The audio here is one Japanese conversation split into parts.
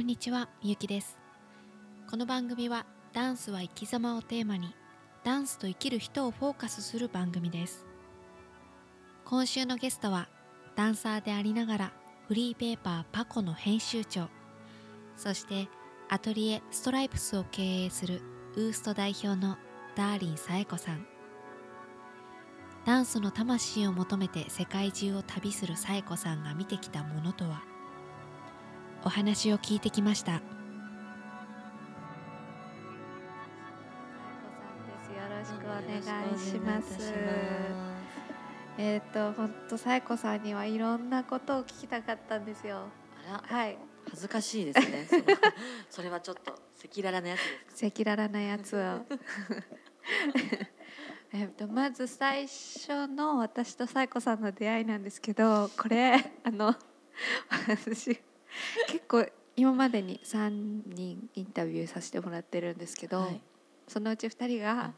こんにちは、みゆきです。この番組はダンスは生き様をテーマにダンスと生きる人をフォーカスする番組です。今週のゲストはダンサーでありながらフリーペーパーパコの編集長、そしてアトリエストライプスを経営するウースト代表のダーリンさえこさん。ダンスの魂を求めて世界中を旅するさえこさんが見てきたものとはお話を聞いてきましたよろしくお願いします。えっ、と本当さえこさんにはいろんなことを聞きたかったんですよ。はい、恥ずかしいですねその それはちょっと赤裸々なやつです赤裸々なやつを。えっとまず最初の私とさえこさんの出会いなんですけど、これあの私 結構今までに3人インタビューさせてもらってるんですけど、はい。そのうち2人が、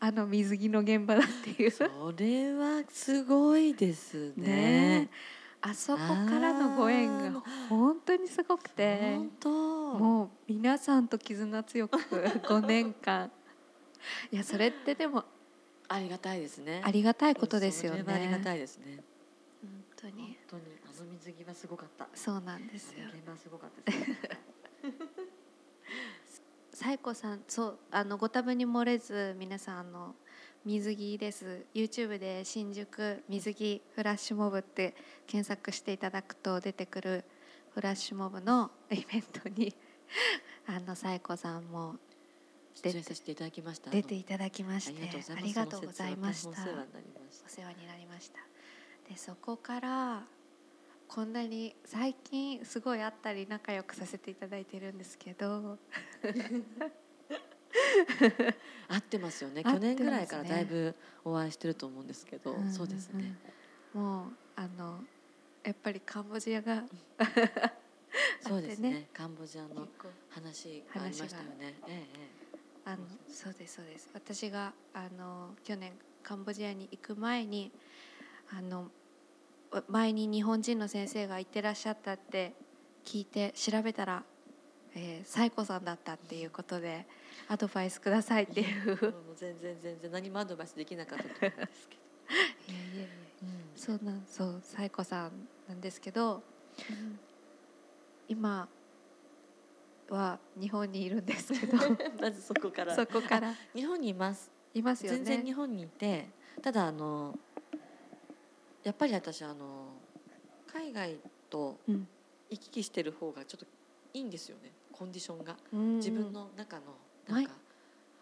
あの水着の現場だっていう。それはすごいですね。ね。あそこからのご縁が本当にすごくてもう皆さんと絆強く 5年間。いやそれってでもありがたいですね。ありがたいことですよね。ありがたいですね。本当本に当に水着はすごかった。そうなんですよ。現場はすごかったですね。さえこさんそうあのご多分に漏れず皆さんあの水着です。YouTube で新宿水着フラッシュモブって検索していただくと出てくるフラッシュモブの イベントにあのさえこさんも出演させていただきました。出ていただきましてあありがとうございました。お世話になりました。でそこからこんなに最近すごい会ったり仲良くさせていただいてるんですけど。合ってますよね。去年ぐらいからだいぶお会いしてると思うんですけど、うんそうですね、もうあのやっぱりカンボジアが そうですね。ね。カンボジアの話がありましたよね。えええ。あのそうですそうです。私があの去年カンボジアに行く前にあの前に日本人の先生が行ってらっしゃったって聞いて調べたら、えー、サイコさんだったっていうことでアドバイスくださいっていう。全然全然何もアドバイスできなかったと思うんですけど、いやいやいやうん。そうなんそうサイコさんなんですけど、今は日本にいるんですけど。まずそこから。そこから。日本にいます。いますよね。全然日本にいてただあのやっぱり私あの海外とうん。行き来してる方がちょっといいんですよね。コンディションが。うん。自分の中のなんか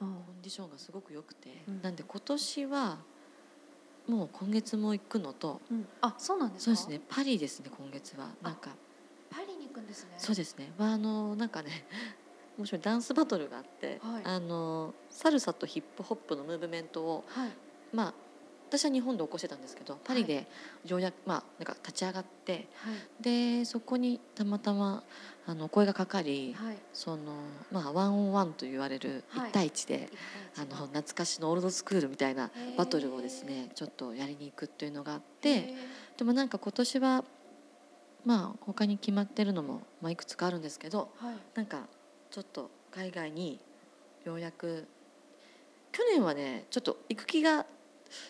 うんコンディションがすごく良くて、うん。なんで今年はもう今月も行くのとうん。あそうなんですか？そうですね。パリですね今月は。なんかパリに行くんですね。そうですね。はあのなんかね 面白い。ダンスバトルがあって、はい。あのサルサとヒップホップのムーブメントをはい。まあ私は日本で起こしてたんですけどパリでようやく、まあなんか立ち上がってはい。でそこにたまたまあの声がかかり、はい。そのまあワンオンワンと言われるはい。一対一で、あの懐かしのオールドスクールみたいなバトルをですねちょっとやりに行くっていうのがあっでてでもなんか今年はまあ他に決まってるのも、まあ、いくつかあるんですけどはい。なんかちょっと海外にようやく去年はねちょっと行く気が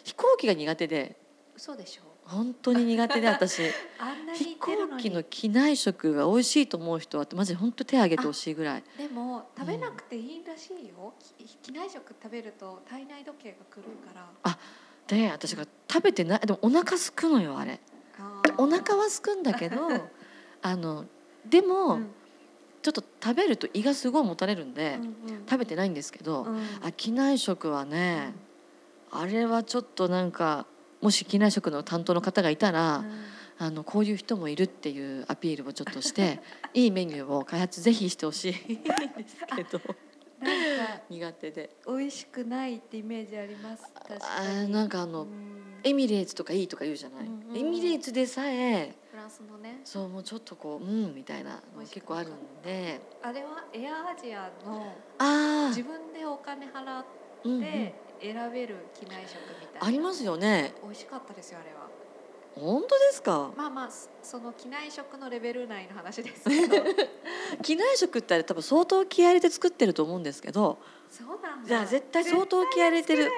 飛行機が苦手で。嘘でしょ本当に苦手で私。飛行機の機内食が美味しいと思う人はマジで本当手挙げてほしいぐらい。でも食べなくていいらしいよ、き機内食食べると体内時計が狂うから。で私が食べてないでもお腹すくのよあれ。あお腹はすくんだけど あのでも、うん。ちょっと食べると胃がすごいもたれるんで、うんうん。食べてないんですけど、うん。あ機内食はね、あれはちょっとなんかもし機内食の担当の方がいたら、うん。あのこういう人もいるっていうアピールをちょっとして いいメニューを開発ぜひしてほしいんですけど。なんか 苦手で。美味しくないってイメージあります？確かに。なんかあの、うん。エミレーツとかいいとか言うじゃない、うんうんエミレーツでさえフランスのね。そうもうちょっとこううんみたいな結構あるんで。あれはエアアジアのあ自分でお金払っあ、うんうん。て選べる機内食みたいな、ありますよね。美味しかったですよあれは。本当ですか？まあまあそその機内食のレベル内の話ですけど。機内食ってあれ多分相当気合い入れて作ってると思うんですけど。そうなんだ。いや絶対相当気合い入れてる。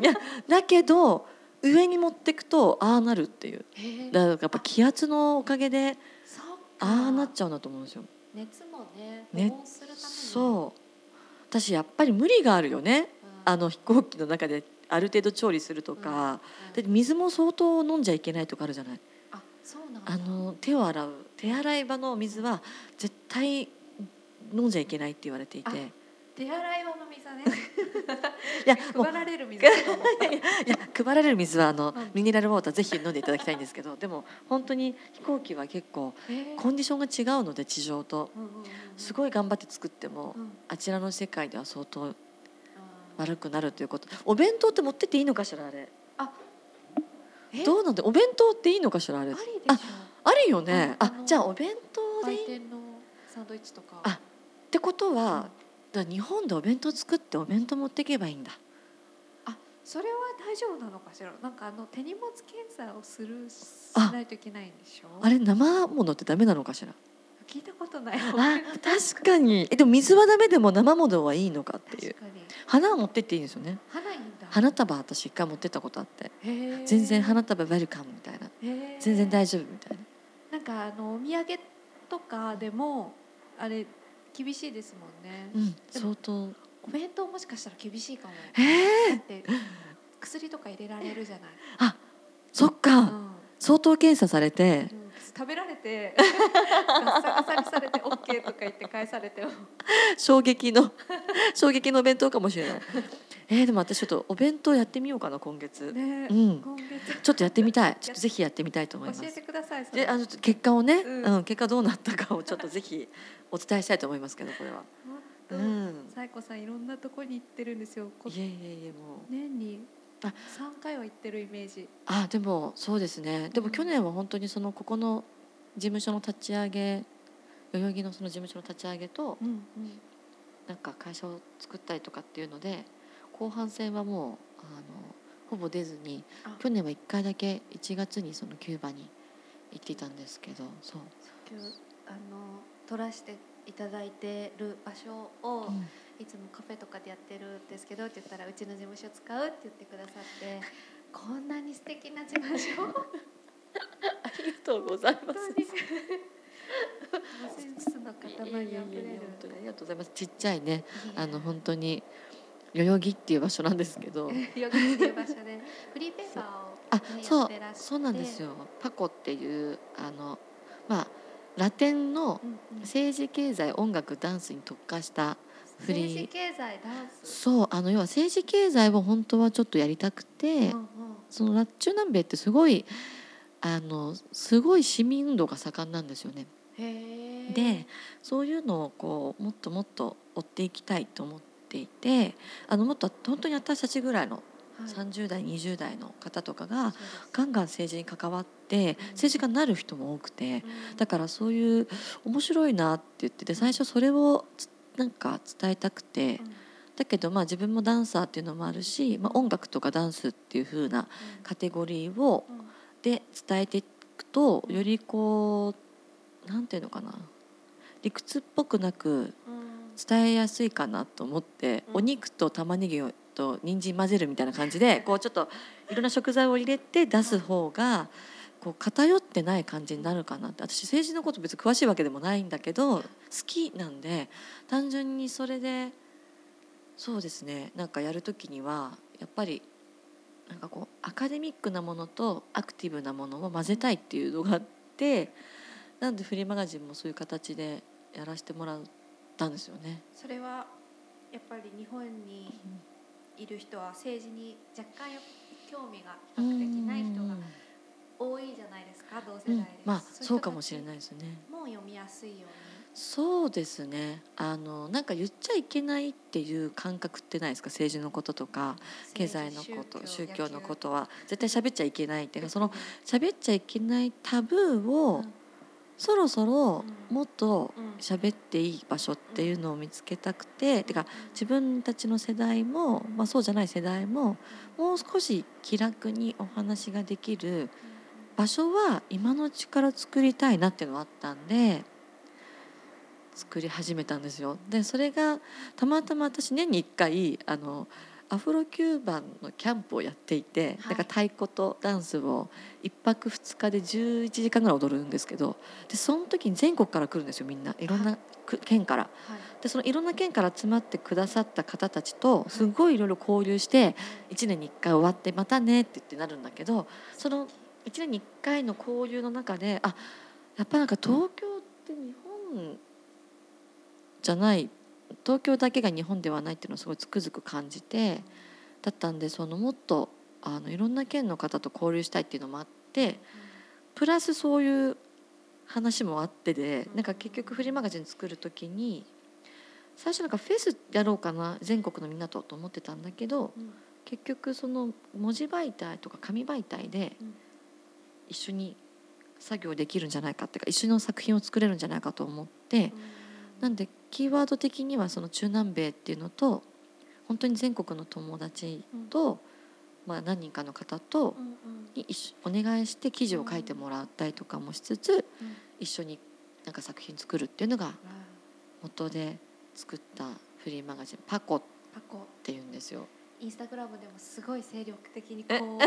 いやだけど上に持ってくとああなるっていう。だからやっぱ気圧のおかげでああなっちゃうんだと思うんですよ。熱もねね。そう。私やっぱり無理があるよね。うんあの飛行機の中である程度調理するとか、うんで水も相当飲んじゃいけないとかあるじゃない？あそうなんだ。あの手を洗う手洗い場の水は絶対飲んじゃいけないって言われていて。あ手洗い場の水はね。いや 配られる水 いや配られる水はあの、うん。ミネラルウォーターぜひ飲んでいただきたいんですけど でも本当に飛行機は結構コンディションが違うので地上と。すごい頑張って作っても、うん。あちらの世界では相当悪くなるということ。お弁当って持ってっていいのかしらあれ。あえ？どうなんでお弁当っていいのかしらあれ。あああるよね。あじゃあお弁当でいい？サンドイッチとか。あてことは、だから日本でお弁当作ってお弁当持っていけばいいんだ。それは大丈夫なのかしら？なんかあの手荷物検査をするしあないといけないんでしょ？あれ生ものってダメなのかしら？聞いたことない。あ確かに。えでも水はダメでも生ものはいいのかっていう。花は持ってっていいんですよね。花いいんだ。花束私一回持ってったことあって。全然花束ウェルカムみたいな。全然大丈夫みたいな。なんかあのお土産とかでもあれ厳しいですもんね、うん相当。お弁当もしかしたら厳しいかも。へえだって薬とか入れられるじゃない、あそっうかん。相当検査されてうん食べられてガッサガサにされて OK とか言って返されても。衝撃の衝撃のお弁当かもしれない。えー、でも私ちょっとお弁当やってみようかな今月、ね、うん。今月。ちょっとやってみたい。ちょっとぜひやってみたいと思います。教えてくださいであの結果をね、ううんん結果どうなったかをちょっとぜひお伝えしたいと思いますけどこれは。うん。サイコさんいろんなとこに行ってるんですよ。こいえいえいえもう。年にあ三回は行ってるイメージ。あでもそうですね。でもうん。去年は本当にそのここの事務所の立ち上げ代々木のその事務所の立ち上げとうんうん。なんか会社を作ったりとかっていうので後半戦はもうあのほぼ出ずにあ。去年は1回だけ1月にそのキューバに行っていたんですけどそう、今日あの撮らせていただいてる場所を、うんいつもカフェとかでやってるんですけどって言ったらうちの事務所使うって言ってくださって こんなに素敵な事務所本ありがとうございま当す。にセンスの塊にあふれる。ありがとうございます。ちっちゃいね。あの本当に代々木っていう場所なんですけど。よくっていう場所でフリーペーパーを、あね、そうそうなんですよ。パコっていうあのまあラテンの政治経済音楽ダンスに特化したフリー。政治経済ダンスそうあの要は政治経済を本当はちょっとやりたくて、うんうん。そのラ中南米ってすごいあのすごい市民運動が盛んなんですよね。でそういうのをこうもっともっと追っていきたいと思っていてあのもっと本当に私たちぐらいのはい。30代20代の方とかがガンガン政治に関わって政治家になる人も多くてうん。だからそういう面白いなって言ってて最初それをつなんか伝えたくてうん。だけどまあ自分もダンサーっていうのもあるし、まあ、音楽とかダンスっていう風なカテゴリーをうん。で伝えていくとよりこうなんていうのかな理屈っぽくなくうん。伝えやすいかなと思って、うん。お肉と玉ねぎをと人参混ぜるみたいな感じでこうちょっといろんな食材を入れて出す方がこう偏ってない感じになるかなって。私政治のこと別に詳しいわけでもないんだけど好きなんで単純にそれでそうですね。なんかやる時にはやっぱりなんかこうアカデミックなものとアクティブなものを混ぜたいっていうのがあってなんでフリーマガジンもそういう形でやらせてもらったんですよね。それはやっぱり日本にいる人は政治に若干興味が比較的ない人が多いじゃないですか同世うん代で、まあそうかもしれいないですね。もう読みやすいように。そうですね。あのなんか言っちゃいけないっていう感覚ってないですか？政治のこととか経済のこと、宗教のことは。絶対喋っちゃいけないっていうかその喋っちゃいけないタブーをうん。そろそろうん。もっとうん。喋っていい場所っていうのを見つけたくて、てか自分たちの世代も、まあ、そうじゃない世代ももう少し気楽にお話ができる場所は今のうちから作りたいなっていうのはあったんで作り始めたんですよ。でそれがたまたま私年に1回あのアフロキューバンのキャンプをやっていて、はい。だから太鼓とダンスを1泊2日で11時間ぐらい踊るんですけどでその時に全国から来るんですよみんな。い。ろんなく県から。はい。でそのいろんな県から集まってくださった方たちとすごいいろいろ交流して1年に1回終わってまたねって言ってなるんだけどその1年に1回の交流の中であやっぱなんか東京って日本じゃない東京だけが日本ではないっていうのをすごいつくづく感じてだったんでそのもっとあのいろんな県の方と交流したいっていうのもあってプラスそういう話もあってでなんか結局フリーマガジン作る時に最初なんかフェスやろうかな全国のみんなとと思ってたんだけどうん。結局その文字媒体とか紙媒体でうん一緒に作業できるんじゃないかっていうか一緒の作品を作れるんじゃないかと思ってなんでキーワード的にはその中南米っていうのと本当に全国の友達と、まあ、何人かの方とに一緒お願いして記事を書いてもらったりとかもしつつうん。一緒になんか作品作るっていうのが元で作ったフリーマガジン「パコ」っていうんですよ。インスタグラムでもすごい精力的にこう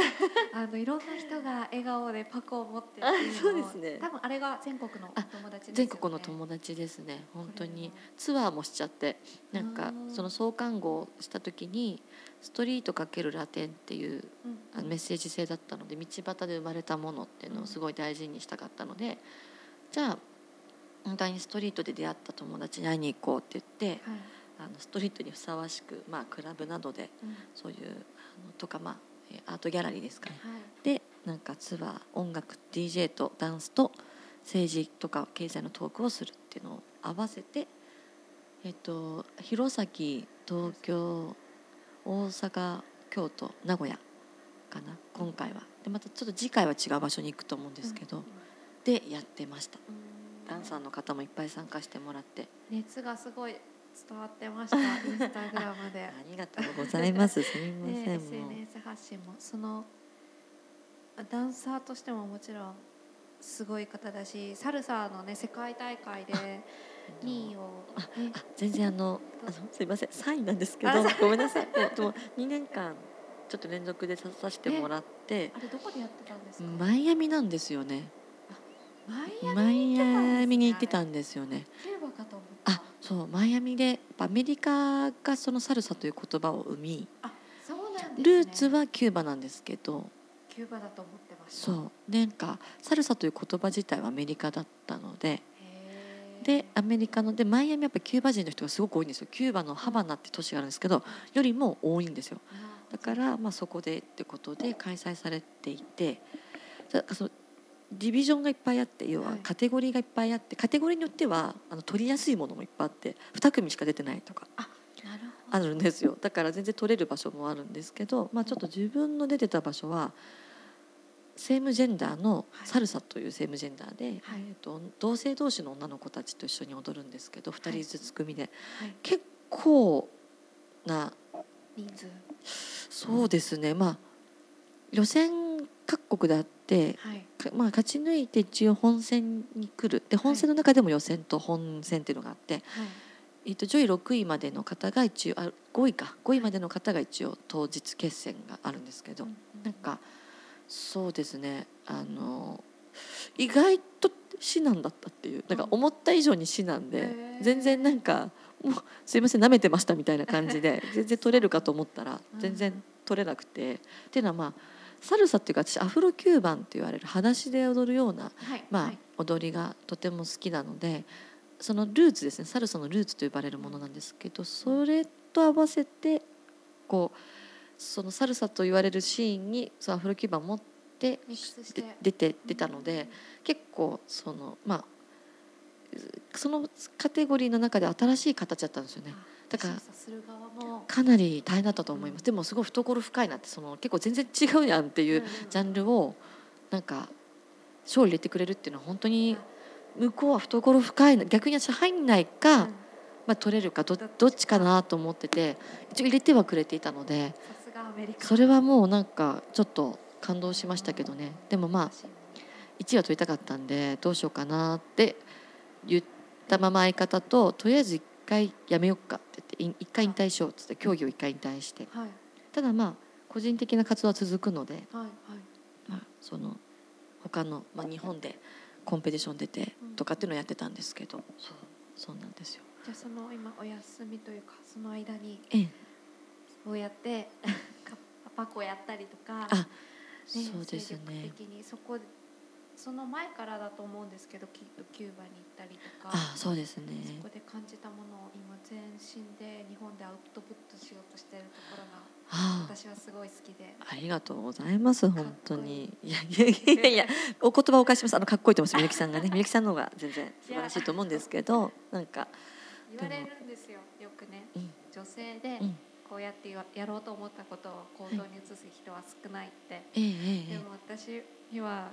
あのいろんな人が笑顔でパコを持ってっていうのをあそうですね。多分あれが全国のお友達ですよね。全国の友達ですね。本当に。ツアーもしちゃってなんかその創刊号をした時に「ストリート×ラテン」っていううんメッセージ性だったので道端で生まれたものっていうのをすごい大事にしたかったので、じゃあ本当にストリートで出会った友達に会いに行こうって言ってはいあのストリートにふさわしく、まあ、クラブなどでうん。そういうあのとか、まあ、えーアートギャラリーですかね。はい。でなんかツアー音楽 DJ とダンスと政治とか経済のトークをするっていうのを合わせて、えっと、弘前東京大阪京都名古屋かな今回は。でまたちょっと次回は違う場所に行くと思うんですけど、でやってました。うん。ダンサーの方もいっぱい参加してもらって。熱がすごい伝わってました インスタグラムで。ありがとうございます。すみません、SNS 発信も。そのダンサーとしてももちろんすごい方だしサルサのね世界大会で2位を、ね。あ全然あの あのすいません3位なんですけあどごめんなさい。もうでも2年間ちょっと連続でささせてもらって。あれどこでやってたんですか、マイアミなんですよね。マイアマミに行ってたんんですよねそうマイアミでアメリカがそのサルサという言葉を生みね、ルーツはキューバなんですけどキューバだと思ってました。そうなんかサルサという言葉自体はアメリカだったのででアメリカのでマイアミやっぱキューバ人の人がすごく多いんですよ。キューバのハバナって都市があるんですけどよりも多いんですよ。あだから、まあ、そこでってことで開催されていてそのディビジョンがいっぱいあって要ははい。カテゴリーがいっぱいあってカテゴリーによってはあの取りやすいものもいっぱいあって2組しか出てないとか。あど。るんですよ。だから全然取れる場所もあるんですけど、まあ、ちょっと自分の出てた場所はセームジェンダーのはい。サルサというセームジェンダーで、はい。えー、と同性同士の女の子たちと一緒に踊るんですけど2人ずつ組で、はい。結構な人数。そうですね。まあ予選各国であって、はい。かまあ、勝ち抜いて一応本戦に来る。で本戦の中でも予選と本戦っていうのがあって、はい。えっと上位6位までの方が一応あ5位か。5位までの方が一応当日決戦があるんですけど、うんなんかそうですね。あの意外と至難だったっていう。なんか思った以上に至難で、へー。全然なんかもうすいません舐めてましたみたいな感じで 全然取れるかと思ったらうん。全然取れなくて、っていうのはまあサルサっていうか私アフロキューバンって言われる裸足で踊るような、はいまあはい。踊りがとても好きなのでそのルーツですね。サルサのルーツと呼ばれるものなんですけどそれと合わせてこうそのサルサと言われるシーンにそのアフロキューバンを持って出て出たので結構そのまあそのカテゴリーの中で新しい形だったんですよねだからかなり大変だったと思います、でもすごい懐深いなってその結構全然違うやんっていうジャンルをなんか賞を入れてくれるっていうのは本当に向こうは懐深いな逆に私入んないか、うん。まあ、取れるかどどっちかなと思ってて一応入れてはくれていたのでそれはもうなんかちょっと感動しましたけどね。でもまあ1位は取りたかったんでどうしようかなって言ったまま相方ととりあえず1回やめようかって言って1回引退しようっつって競技を1回引退して。はい。ただまあ個人的な活動は続くので、はいはい。まあ、その他の、まあ、日本でコンペティション出てとかっていうのをやってたんですけどそう。そうなんですよ。じゃあその今お休みというかその間にええ。そうやって かパパコやったりとかあねそうですね。的にそこその前からだと思うんですけどきっとキューバに行ったりとかあそうですね。そこで感じたものを今全身で日本でアウトプットしようとしてるところが私はすごい好きで。ありがとうございます本当に。いやいやいやいやお言葉をお返しします。あのかっこいいと思いますみゆきさんがね。みゆきさんの方が全然素晴らしいと思うんですけどなんか言われるんですよよくね。うん。女性でうん。こうやってややろうと思ったことを行動に移す人は少ないって、ええええでも私には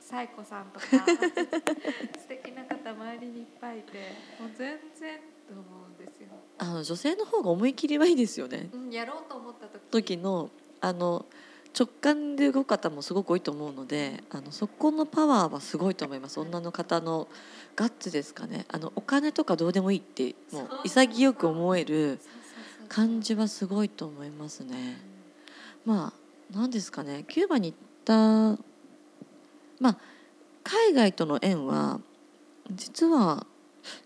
サイコさんとか素敵な方周りにいっぱいいてもう全然と思うんですよ、あの女性の方が思い切りはいいですよね。うん、やろうと思った時時のあの直感で動く方もすごく多いと思うのであのそこのパワーはすごいと思います。女の方のガッツですかね。あのお金とかどうでもいいってもう潔く思える感じはすごいと思いますね。まあ何ですかね。キューバに行ったまあ海外との縁は実は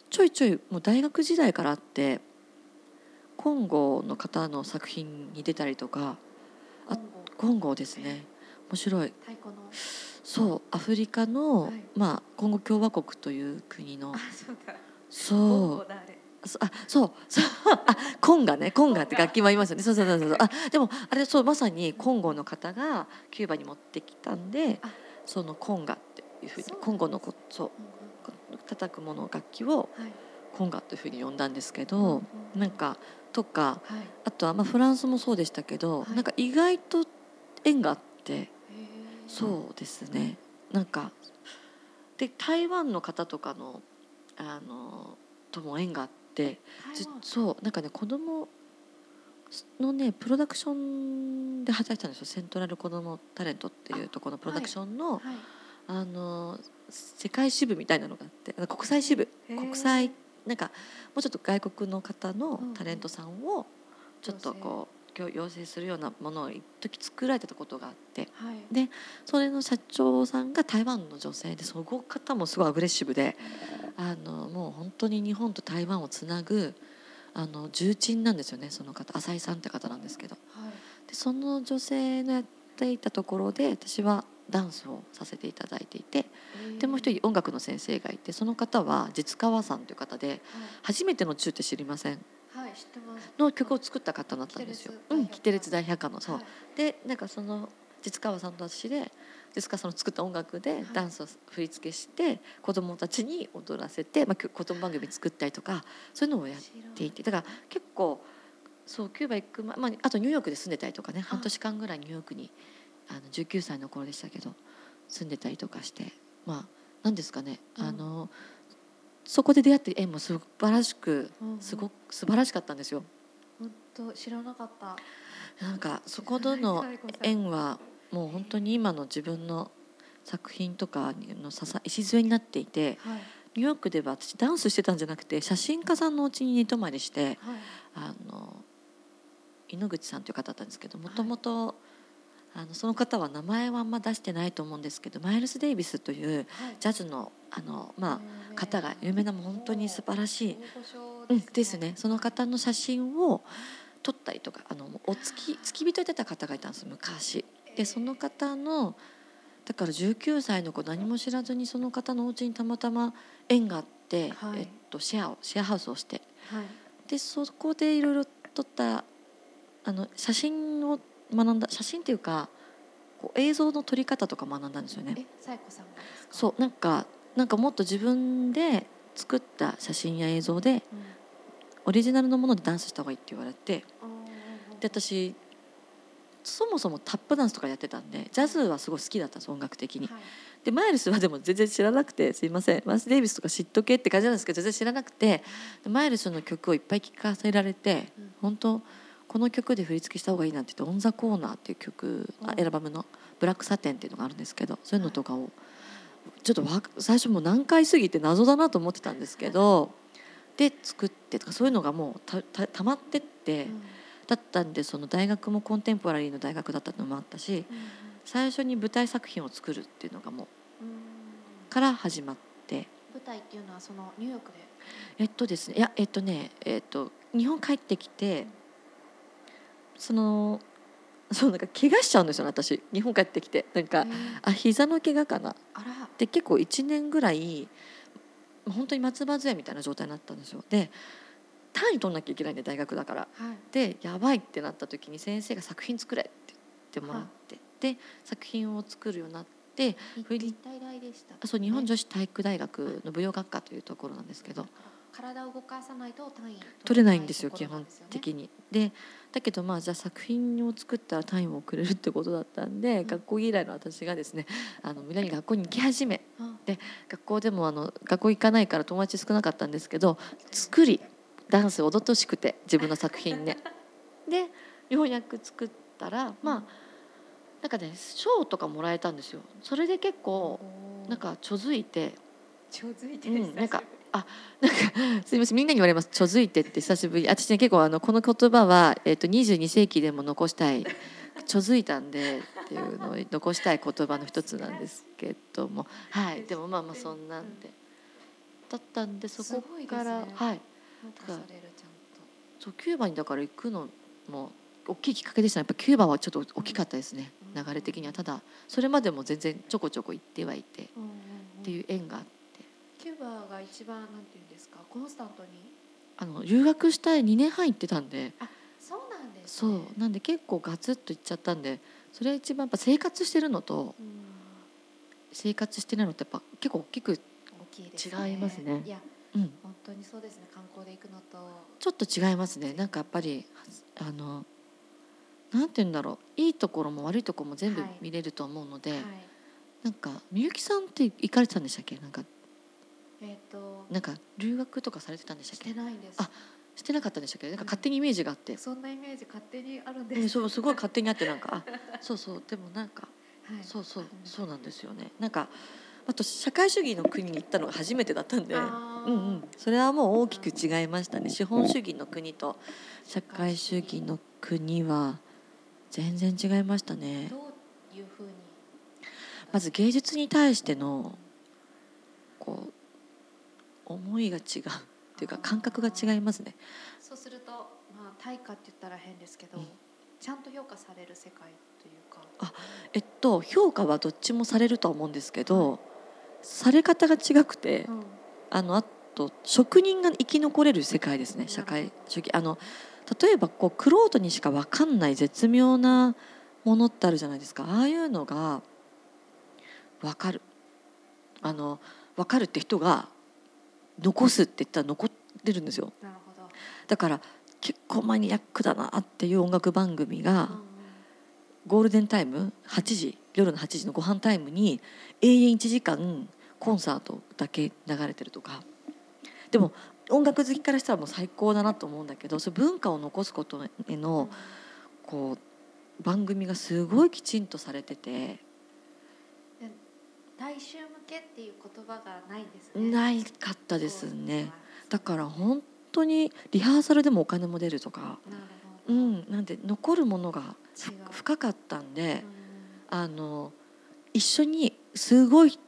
ちょいちょいもう大学時代からあってコンゴの方の作品に出たりとかあコンゴですね。面白い。そうアフリカの、はい。まあコンゴ共和国という国のあそうあそうそうあコンガね。コンガって楽器もありますよね。そうそうそうそう。あでもあれそうまさにコンゴの方がキューバに持ってきたんであそのコンガっていうふうにコンゴのこそう。うん叩くもの楽器をコンガというふうに呼んだんですけうんど、うん。なんかとかはい。あとはまあフランスもそうでしたけど、はい。なんか意外と縁があってそうですね。なんかで台湾の方とかのあのとも縁があってそうなんかね子供のねプロダクションで働いてたんですよ。セントラル子どもタレントっていうところのプロダクションのはい。あ,、の世界支部みたいなのがあって国際支部。国際なんかもうちょっと外国の方のタレントさんをちょっとこう養養成するようなものを一時作られてたことがあって。はい。でそれの社長さんが台湾の女性でその方もすごいアグレッシブであのもう本当に日本と台湾をつなぐあの重鎮なんですよねその方。浅井さんって方なんですけど。はい。でその女性のやっていたところで私はダンスをさせていただいていて。でもう一人音楽の先生がいてその方は実川さんという方で「初めての中って知りません?はい、はい、知ってます」の曲を作った方だったんですよ。うん、キテレツ大百科のそう。はい。でなんかその実川さんと私で実川さんの作った音楽ではい。ダンスを振り付けして子供たちに踊らせて、まあ、子供番組作ったりとかそういうのをやっていてだから結構そうキューバ行く前、まあ、あとニューヨークで住んでたりとかね半年間ぐらいニューヨークにあの19歳の頃でしたけど住んでたりとかしてまあ何ですかね、うん。あのそこで出会って縁もすばらしくすごく素晴らしかったんですよ。本当知らなかった。なんかそことの縁はもう本当に今の自分の作品とかの礎になっていてはい。ニューヨークでは私ダンスしてたんじゃなくて写真家さんのお家に寝泊まりしてはい。あの井ノ口さんという方だったんですけどもともとあのその方は名前はあんま出してないと思うんですけどマイルス・デイビスというはい。ジャズのあの、まあ、方が有名なもう本当に素晴らしいうん、ですね。その方の写真を撮ったりとかあのお付き付き人やってた方がいたんです昔でその方のだから19歳の子何も知らずにその方のお家にたまたま縁があって、はい。えっと、シェアをシェアハウスをして。はい。でそこでいろいろ撮ったあの写真を学んだ写真っていうかこう映像の撮り方とか学んだんですよね。えサイコさんがですか？そうなんかなんかもっと自分で作った写真や映像でうん。オリジナルのものでダンスした方がいいって言われて。で私そもそもタップダンスとかやってたんでジャズはすごい好きだったんです音楽的に。はい。でマイルスはでも全然知らなくてすいません。マス・デイビスとか知っとけって感じなんですけど全然知らなくてでマイルスの曲をいっぱい聴かせられてうん。本当この曲で振り付けした方がいいなって言って「オン・ザ・コーナー」っていう曲アルバムの「ブラック・サテン」っていうのがあるんですけどそういうのとかをちょっとわ最初もう何回過ぎて謎だなと思ってたんですけどで作ってとかそういうのがもうたたたまってって、だったんでその大学もコンテンポラリーの大学だったのもあったし最初に舞台作品を作るっていうのがもうから始まって。舞台っていうのはそのニューヨークで？えっとですねいやえっとねえっと日本帰ってきてそのそうなんか怪我しちゃうんですよね私。日本帰ってきて。なんかあ膝の怪我かな。で結構1年ぐらい本当に松葉杖みたいな状態になったんですよ。で単位取んなきゃいけないんで大学だから。はい。でやばいってなった時に先生が作品作れって言ってもらって、で作品を作るようになって日体大でした。あそう日本ね。女子体育大学の舞踊学科というところなんですけど。体を動かさないと単位取れないんですよ基本的に。でだけどまあじゃあ作品を作ったら単位もくれるってことだったんで、ん。学校嫌いの私がですねあの無理やり学校に行き始め。うん。学校でもあの学校行かないから友達少なかったんですけど作りダンス踊ってほしくて自分の作品ね。でようやく作ったらまあなんかね賞とかもらえたんですよ。それで結構なんかちょづいて。ちょづいてるうんなんかあなんか すみませんみんなに言われます「ちょづいて」って久しぶり。私ね結構あのこの言葉は、えっと22世紀でも残したい「ちょづいたんで」っていうのを残したい言葉の一つなんですけども。はいでもまあまあそんなんで。だったんでそこから、ね。はいそうキューバにだから行くのも大きいきっかけでした。ねやっぱキューバはちょっと大きかったですね、うん。流れ的には。ただそれまでも全然ちょこちょこ行ってはいて。うんうんていう縁があって。キューバが一番なんていうんですか？コンスタントに？あの留学したい2年半行ってたんで。あそうなんですそねう。なんで結構ガツッと行っちゃったんで。それが一番やっぱ生活してるのとうん。生活してないのってやっぱ結構大きく、違いますね。いやうん、本当にそうですね。観光で行くのと。ちょっと違いますね。なんかやっぱりあのなんて言うんだろう。いいところも悪いところも全部はい。見れると思うので、はい。なんかみゆきさんって行かれてたんでしたっけ？なんかえっとなんか留学とかされてたんでしたしっけ？てないんです。あしてなかったんでしたっけ？なんか勝手にイメージがあって、そんなイメージ勝手にあるんでうん、すそうすごい勝手にあってなんか。あそうそう。でもなんか はい。そうそうあそうなんですよね。なんかあと社会主義の国に行ったのが初めてだったんで。うんうん、それはもう大きく違いましたね。資本主義の国と社会主義の国は全然違いましたね。どういうふうに？まず芸術に対してのこう思いが違う。っていうか感覚が違いますね。そうするとまあ対価って言ったら変ですけど、うん。ちゃんと評価される世界というか。えっと評価はどっちもされるとは思うんですけどされ方が違くてうん。あのあと職人が生き残れる世界ですね社会主義。あの例えばこう玄人にしか分かんない絶妙なものってあるじゃないですか。ああいうのが分かる。あの分かるって人が残すって言ったら残ってるんですよ。なるほど、だから結構マニアックだなっていう音楽番組がゴールデンタイム8時夜の8時のご飯タイムに永遠1時間コンサートだけ流れてるとか。でも音楽好きからしたらもう最高だなと思うんだけどそ文化を残すことへのこう番組がすごいきちんとされてて。で大衆向けっていう言葉がないんですね。ないかったですね。だらから本当にリハーサルでもお金も出るとか。うんなんで残るものが深かったんで。うん。あの一緒にすごい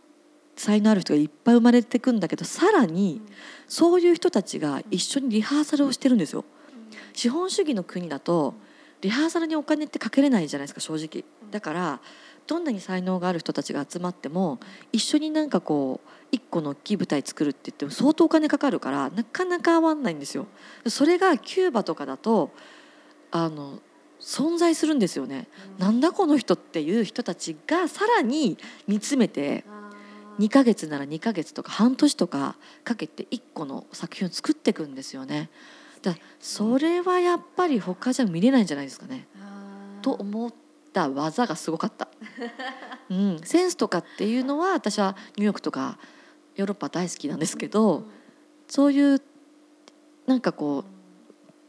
才能ある人がいっぱい生まれてくんだけどさらにそういう人たちが一緒にリハーサルをしてるんですよ。資本主義の国だとリハーサルにお金ってかけれないじゃないですか正直。だからどんなに才能がある人たちが集まっても一緒になんかこう一個の大きい舞台作るって言っても相当お金かかるからなかなか合わないんですよ。それがキューバとかだとあの存在するんですよね。うんなんだこの人っていう人たちがさらに煮詰めて2ヶ月なら2ヶ月とか半年とかかけて1個の作品を作っていくんですよね。だからそれはやっぱり他じゃ見れないんじゃないですかね。と思った技がすごかった。うん、センスとかっていうのは私はニューヨークとかヨーロッパ大好きなんですけど、そういうなんかこ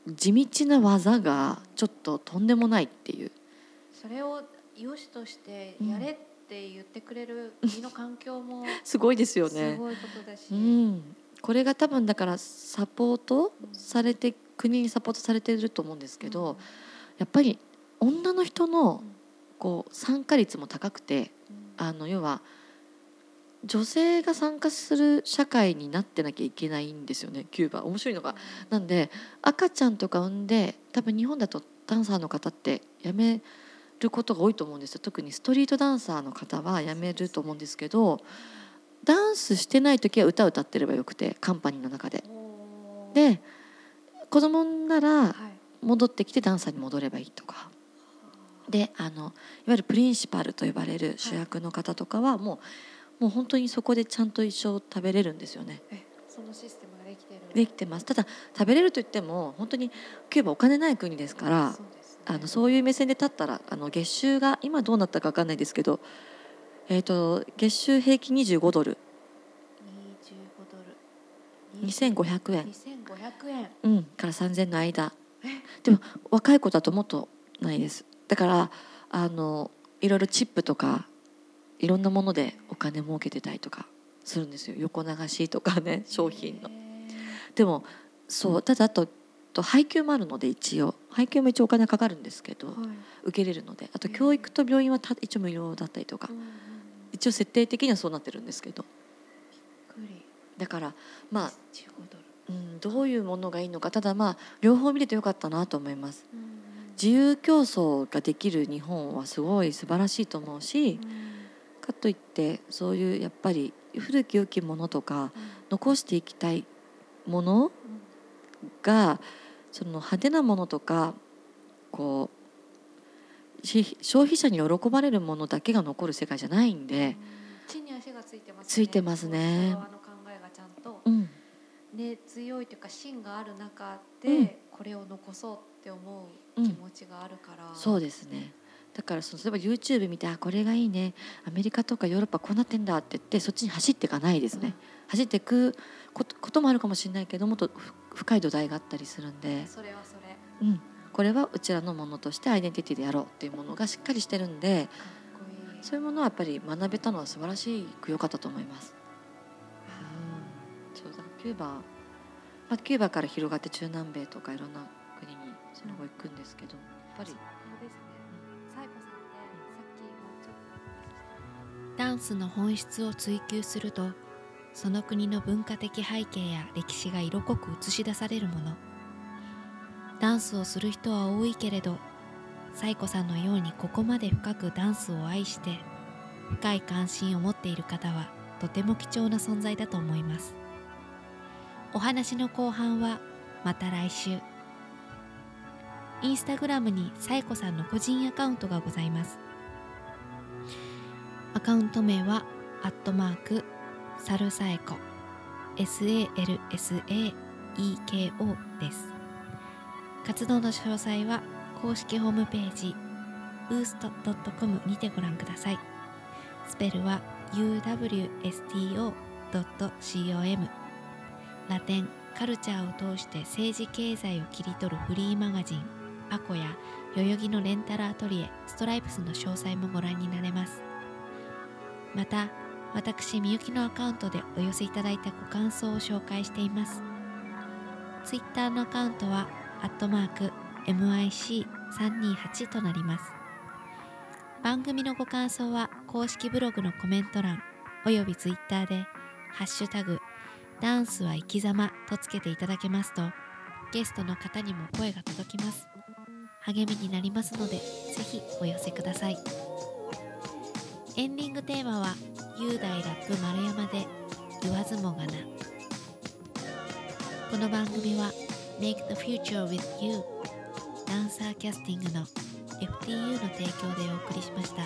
う地道な技がちょっととんでもないっていう。それを良しとしてやれっって言ってくれる国の環境も すごいですよすね。ごいことだし、うん、これが多分だからサポートされて国にサポートされてると思うんですけど、やっぱり女の人のこう参加率も高くてうん。あの要は女性が参加する社会になってなきゃいけないんですよねキューバ。面白いのが。なんで赤ちゃんとか産んで多分日本だとダンサーの方って辞めることが多いと思うんですよ特にストリートダンサーの方は辞めると思うんですけどダンスしてない時は歌歌ってればよくてカンパニーの中で。で子供ならはい戻ってきてダンサーに戻ればいいとか。であのいわゆるプリンシパルと呼ばれる主役の方とかはもうもう本当にそこでちゃんと一生食べれるんですよね。えそのシステムができてるできてますただ食べれるといっても本当にキューバお金ない国ですからあのそういう目線で立ったらあの月収が今どうなったか分かんないですけど、えー、と月収平均25ドル。25ドル。2500円、2500円。うん、から3000円の間。え？でも若い子だともっとないです。だからあのいろいろチップとかいろんなものでお金儲けてたりとかするんですよ。横流しとかね商品の。へでもそうただあとと配給もあるので一応。配給も一応お金かかるんですけど、ーはい。受けれるので。あと教育と病院はた一応無料だったりとか、うんうんうん。一応設定的にはそうなってるんですけど。だからまあ、15ドル。うん、どういうものがいいのか。ただまあ両方見れてよかったなと思います。うんうん。自由競争ができる日本はすごい素晴らしいと思うしうん。かといってそういうやっぱり古き良きものとか残していきたいものがその派手なものとかこうし消費者に喜ばれるものだけが残る世界じゃないんで、地に足がついてますね。ついてますね。の考えがちゃんと。うん、ね強いというか芯がある中うん。でこれを残そうって思う気持ちがあるから、そうですね。だからその例えば YouTube 見てあこれがいいね。アメリカとかヨーロッパこうなってんだって言ってそっちに走っていかないですね、走っていくこともあるかもしれないけどもっとふ深い土台があったりするんで、それはそれ。うん、これはうちらのものとしてアイデンティティでやろうっていうものがしっかりしてるんでそういうものはやっぱり学べたのは素晴らしく良かったと思います。そうだ。キューバ、まあ、キューバから広がって中南米とかいろんな国にその後行くんですけどやっぱり。ダンスの本質を追求するとその国の文化的背景や歴史が色濃く映し出されるもの。ダンスをする人は多いけれどサイコさんのようにここまで深くダンスを愛して深い関心を持っている方はとても貴重な存在だと思います。お話の後半はまた来週。インスタグラムにサイコさんの個人アカウントがございます。アカウント名はアットマークサルサエコ。SALSAEKO です。活動の詳細は公式ホームページ boost.com にてご覧ください。スペルは uwsto.com ラテンカルチャーを通して政治経済を切り取るフリーマガジンアコや代々木のレンタルアトリエストライプスの詳細もご覧になれます。また私みゆきのアカウントでお寄せいただいたご感想を紹介しています。ツイッターのアカウントはアットマーク MIC328 となります。番組のご感想は公式ブログのコメント欄およびツイッターで「ハッシュタグダンスは生き様」とつけていただけますとゲストの方にも声が届きます。励みになりますのでぜひお寄せください。エンディングテーマは雄大ラップ丸山で言わずもがな。この番組は Make the Future with You ダンサーキャスティングの FTU の提供でお送りしました。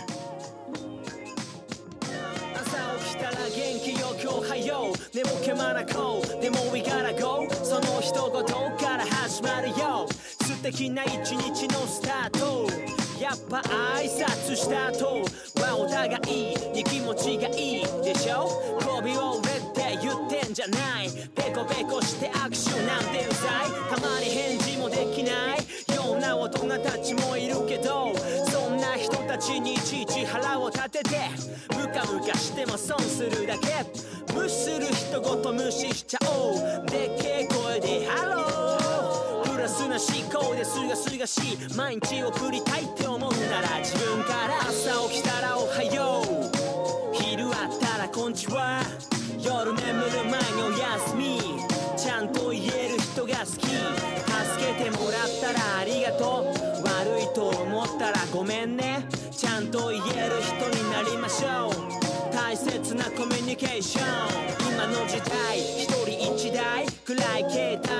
朝起きたら元気よ今日はよう。でもけまなこう。でも we gotta go その一言から始まるよ。素敵な一日のスタート。やっぱ挨拶した後はお互いに気持ちがいいでしょ？媚びを売れって言ってんじゃない。ペコペコして握手なんてうざい。たまに返事もできないような大人たちもいるけどそんな人たちにいちいち腹を立ててでも損するだけ。無視する人ごと無視しちゃおう。でっけえ声でハロー。プラスな思考ですがすがしい毎日送りたいって思うなら自分から朝起きたらおはよ。う昼あったらこんちは夜眠る前におやすみ。ちゃんと言える人が好き。助けてもらったらありがとう。悪いと思ったらごめんね。ちゃんと言える人になりましょう。大切なコミュニケーション今の時代。一人一台。暗い携帯。